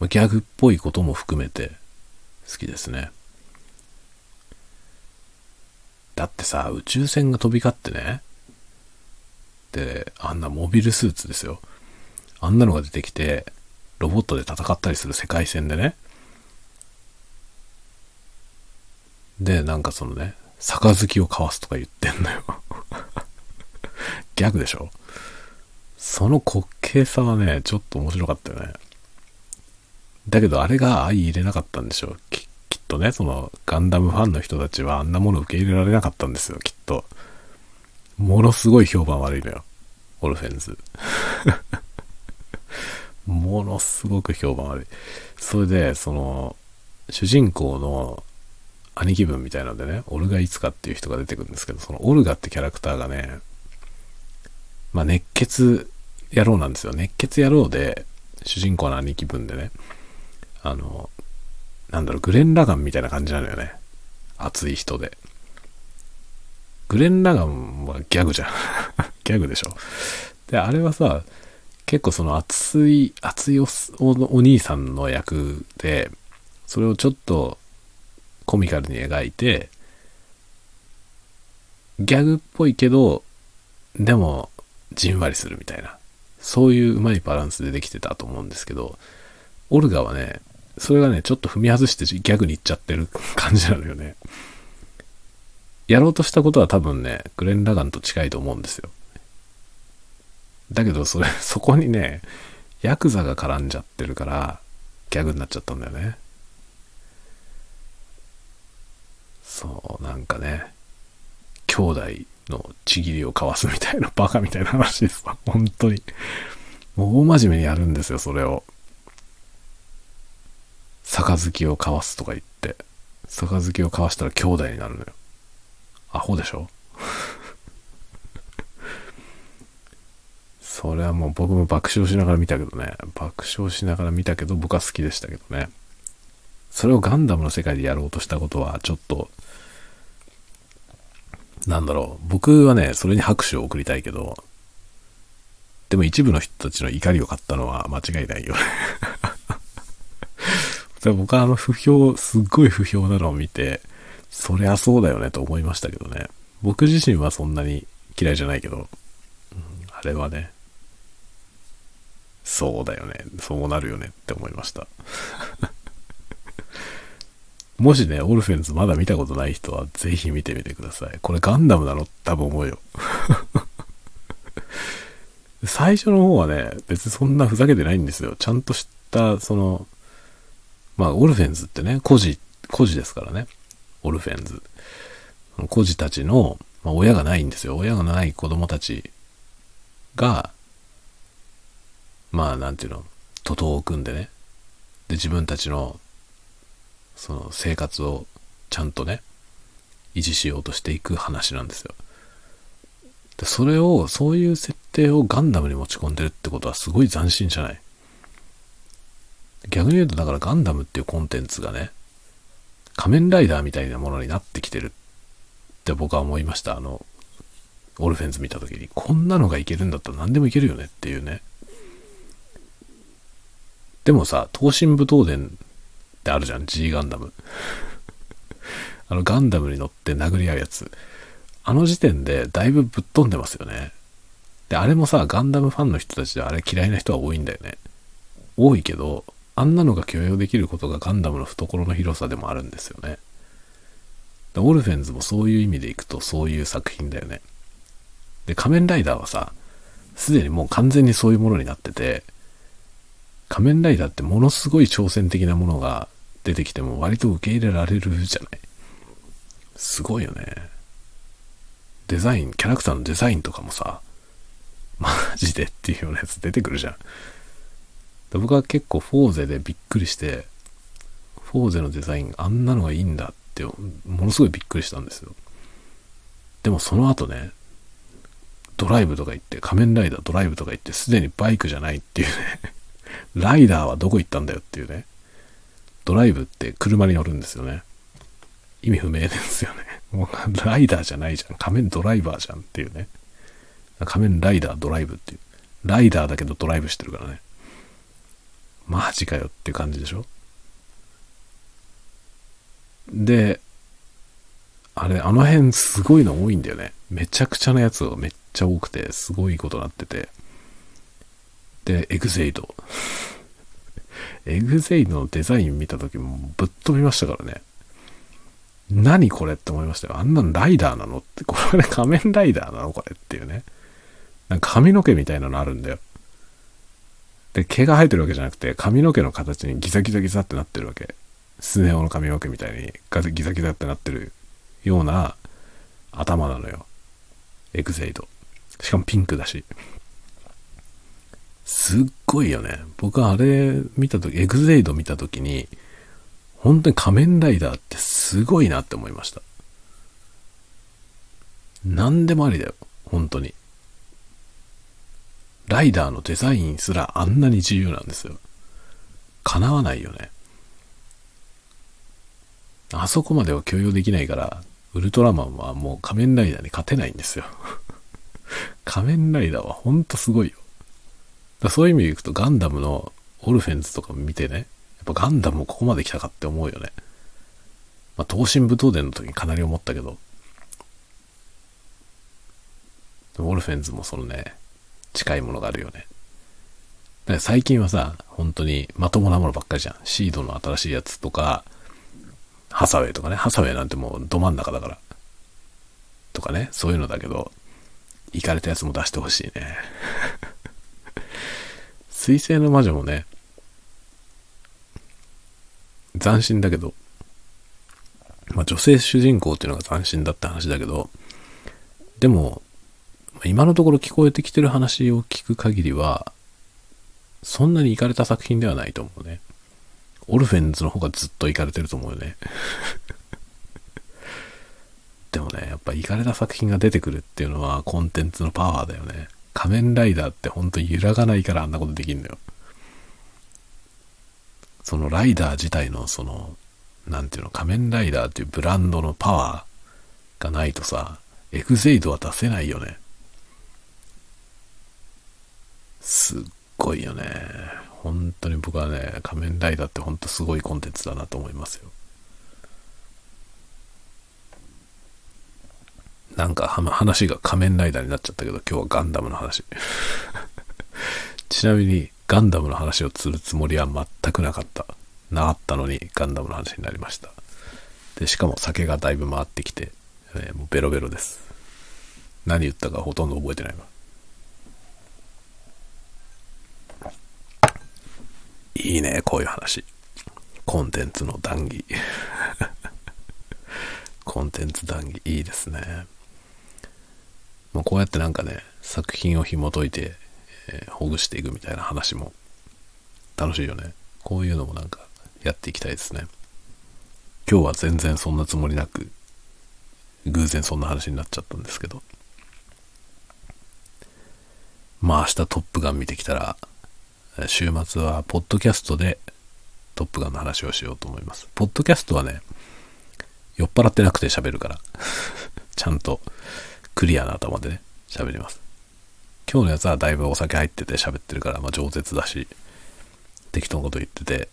ギャグっぽいことも含めて好きですね。だってさ、宇宙船が飛び交ってね、で、あんなモビルスーツですよ。あんなのが出てきて、ロボットで戦ったりする世界線でね。で、なんかそのね、杯を交わすとか言ってんのよ。ギャグでしょ？その滑稽さはね、ちょっと面白かったよね。だけどあれが相入れなかったんでしょう。ききっとね、そのガンダムファンの人たちはあんなもの受け入れられなかったんですよ、きっと。ものすごい評判悪いのよ。オルフェンズ。ものすごく評判悪い。それで、その、主人公の兄貴分みたいなのでね、オルガいつかっていう人が出てくるんですけど、そのオルガってキャラクターがね、まあ熱血野郎なんですよ。熱血野郎で、主人公の兄貴分でね、あの、なんだろう、グレン・ラガンみたいな感じなのよね。熱い人で。グレン・ラガンはギャグじゃん。ギャグでしょ。で、あれはさ、結構その熱い、熱いおお兄さんの役で、それをちょっとコミカルに描いて、ギャグっぽいけど、でも、じんわりするみたいな。そういううまいバランスでできてたと思うんですけど、オルガはね、それがね、ちょっと踏み外してギャグに行っちゃってる感じなのよね。やろうとしたことは多分ね、グレン・ラガンと近いと思うんですよ。だけど、それ、そこにね、ヤクザが絡んじゃってるから、ギャグになっちゃったんだよね。そう、なんかね、兄弟のちぎりを交わすみたいなバカみたいな話ですわ。本当に。もう大真面目にやるんですよ、それを。杯を交わすとか言って。杯を交わしたら兄弟になるのよ。アホでしょ？それはもう僕も爆笑しながら見たけどね。爆笑しながら見たけど僕は好きでしたけどね。それをガンダムの世界でやろうとしたことはちょっとなんだろう。僕はね、それに拍手を送りたいけど、でも一部の人たちの怒りを買ったのは間違いないよね。僕はあの不評、すっごい不評なのを見て、そりゃそうだよねと思いましたけどね。僕自身はそんなに嫌いじゃないけど、うん、あれはね、そうだよね。そうなるよねって思いました。もしね、オルフェンズまだ見たことない人はぜひ見てみてください。これガンダムなの？多分思うよ。最初の方はね、別にそんなふざけてないんですよ。ちゃんとした、その、まあ、オルフェンズってね、孤児、孤児ですからね。オルフェンズ。孤児たちの、まあ、親がないんですよ。親がない子供たちが、まあ、なんていうの、徒党を組んでね。で、自分たちのその生活をちゃんとね、維持しようとしていく話なんですよ。で、それを、そういう設定をガンダムに持ち込んでるってことはすごい斬新じゃない？逆に言うと、だからガンダムっていうコンテンツがね、仮面ライダーみたいなものになってきてるって僕は思いました。あの、オルフェンズ見た時に、こんなのがいけるんだったら何でもいけるよねっていうね。でもさ、東進武闘伝ってあるじゃん、G ガンダム。あのガンダムに乗って殴り合うやつ。あの時点でだいぶぶっ飛んでますよね。で、あれもさ、ガンダムファンの人たちであれ嫌いな人は多いんだよね。多いけど、あんなのが許容できることがガンダムの懐の広さでもあるんですよね。でオルフェンズもそういう意味でいくとそういう作品だよね。で、仮面ライダーはさ、すでにもう完全にそういうものになってて、仮面ライダーってものすごい挑戦的なものが出てきても割と受け入れられるじゃないすごいよね。デザイン、キャラクターのデザインとかもさ、マジでっていうようなやつ出てくるじゃん。僕は結構フォーゼでびっくりして、フォーゼのデザインあんなのがいいんだってものすごいびっくりしたんですよ。でもその後ね、ドライブとか行って、仮面ライダードライブとか行って、すでにバイクじゃないっていうねライダーはどこ行ったんだよっていうね。ドライブって車に乗るんですよね。意味不明ですよね。もうライダーじゃないじゃん。仮面ドライバーじゃんっていうね。仮面ライダードライブっていう。ライダーだけどドライブしてるからね。マジかよっていう感じでしょで、あれ、あの辺すごいの多いんだよね。めちゃくちゃなやつがめっちゃ多くて、すごいことなってて。で、エグゼイド。エグゼイドのデザイン見た時もぶっ飛びましたからね。何これって思いましたよ。あんなのライダーなのって、これ仮面ライダーなのこれっていうね。なんか髪の毛みたいなのあるんだよ。で、毛が生えてるわけじゃなくて、髪の毛の形にギザギザギザってなってるわけ。スネ夫の髪の毛みたいにギザギザってなってるような頭なのよ。エグゼイド。しかもピンクだし。すっごいよね。僕はあれ見たとき、エグゼイド見たときに、本当に仮面ライダーってすごいなって思いました。何でもありだよ。本当に。ライダーのデザインすらあんなに自由なんですよ。叶わないよね。あそこまでは許容できないから、ウルトラマンはもう仮面ライダーに勝てないんですよ。仮面ライダーはほんとすごいよ。だそういう意味でいくとガンダムのオルフェンズとか見てね、やっぱガンダムもここまで来たかって思うよね。まあ、東進武闘伝の時にかなり思ったけど、オルフェンズもそのね、近いものがあるよね。だ最近はさ、本当にまともなものばっかりじゃん。シードの新しいやつとか、ハサウェイとかね、ハサウェイなんてもうど真ん中だから。とかね、そういうのだけど、行かれたやつも出してほしいね。水星の魔女もね、斬新だけど、まあ女性主人公っていうのが斬新だって話だけど、でも、今のところ聞こえてきてる話を聞く限りは、そんなに行かれた作品ではないと思うね。オルフェンズの方がずっと行かれてると思うよね。でもね、やっぱ行かれた作品が出てくるっていうのはコンテンツのパワーだよね。仮面ライダーってほんと揺らがないからあんなことできんのよ。そのライダー自体のその、なんていうの、仮面ライダーっていうブランドのパワーがないとさ、エグゼイドは出せないよね。すっごいよね。本当に僕はね、仮面ライダーって本当すごいコンテンツだなと思いますよ。なんか話が仮面ライダーになっちゃったけど、今日はガンダムの話。ちなみにガンダムの話をするつもりは全くなかった。なかったのにガンダムの話になりました。で、しかも酒がだいぶ回ってきて、えー、もうベロベロです。何言ったかほとんど覚えてないわ。いいね、こういう話。コンテンツの談義。コンテンツ談義、いいですね。まあ、こうやってなんかね、作品を紐解いて、えー、ほぐしていくみたいな話も楽しいよね。こういうのもなんかやっていきたいですね。今日は全然そんなつもりなく、偶然そんな話になっちゃったんですけど。まあ明日トップガン見てきたら、週末はポッドキャストでトップガンの話をしようと思います。ポッドキャストはね、酔っ払ってなくて喋るから、ちゃんとクリアな頭でね、喋ります。今日のやつはだいぶお酒入ってて喋ってるから、まあ、饒舌だし、適当なこと言ってて、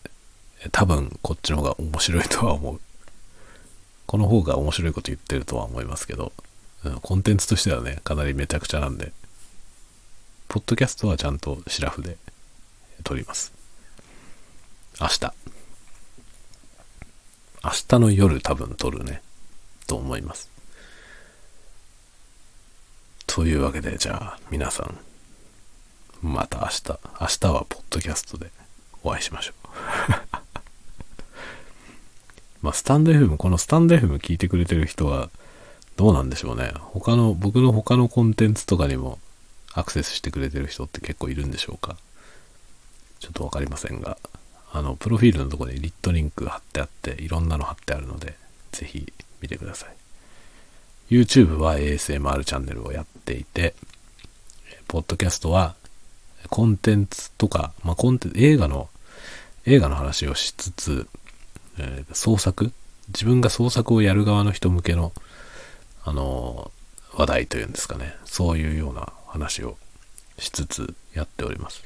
多分こっちの方が面白いとは思う。この方が面白いこと言ってるとは思いますけど、コンテンツとしてはね、かなりめちゃくちゃなんで、ポッドキャストはちゃんとシラフで撮ります。明日。明日の夜多分撮るね。と思います。というわけで、じゃあ皆さん、また明日、明日はポッドキャストでお会いしましょう。まあ、スタンド FM、このスタンド FM 聞いてくれてる人はどうなんでしょうね。他の、僕の他のコンテンツとかにもアクセスしてくれてる人って結構いるんでしょうか。ちょっとわかりませんが、あの、プロフィールのところにリットリンク貼ってあって、いろんなの貼ってあるので、ぜひ見てください。YouTube は ASMR チャンネルをやってていて、ポッドキャストは、コンテンツとか、まあ、コンテ、映画の、映画の話をしつつ、えー創作自分が創作をやる側の人向けの、あのー話題というんですかね。そういうような話をしつつやっております。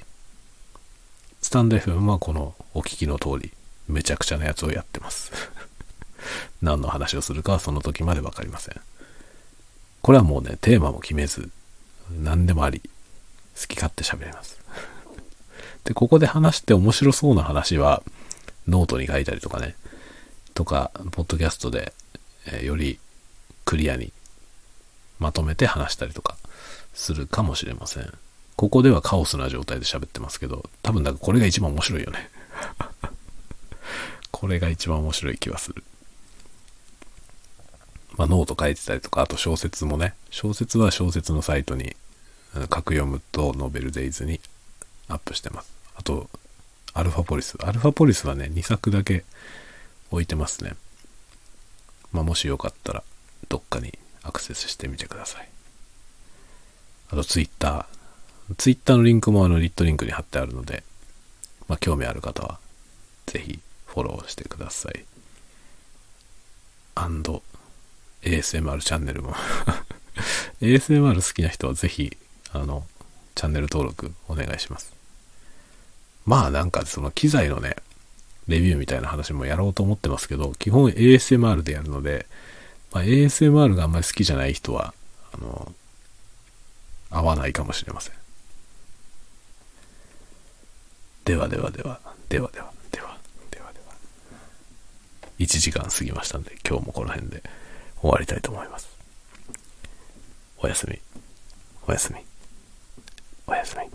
スタンド FM はこのお聞きの通り、めちゃくちゃなやつをやってます。何の話をするかはその時までわかりません。これはもうね、テーマも決めず、何でもあり、好き勝手喋れます。で、ここで話して面白そうな話は、ノートに書いたりとかね、とか、ポッドキャストで、えーよりクリアにまとめて話したりとかするかもしれません。ここではカオスな状態で喋ってますけど、多分だかこれが一番面白いよね。これが一番面白い気はする。まあ、ノート書いてたりとか、あと小説もね、小説は小説のサイトに、うん、カクヨムとノベルデイズにアップしてます。あと、アルファポリス。アルファポリスはね、2作だけ置いてますね。まあ、もしよかったら、どっかにアクセスしてみてください。あと、ツイッター。ツイッターのリンクもあの、リットリンクに貼ってあるので、まあ、興味ある方は、ぜひフォローしてください。アンド、ASMR チャンネルも ASMR 好きな人はぜひ、あの、チャンネル登録お願いします。まあなんかその機材のね、レビューみたいな話もやろうと思ってますけど、基本 ASMR でやるので、まあ、ASMR があんまり好きじゃない人は、あの、合わないかもしれません。ではではでは、ではでは、では、ではでは。1時間過ぎましたんで、今日もこの辺で終わりたいと思います。おやすみ。おやすみ。おやすみ。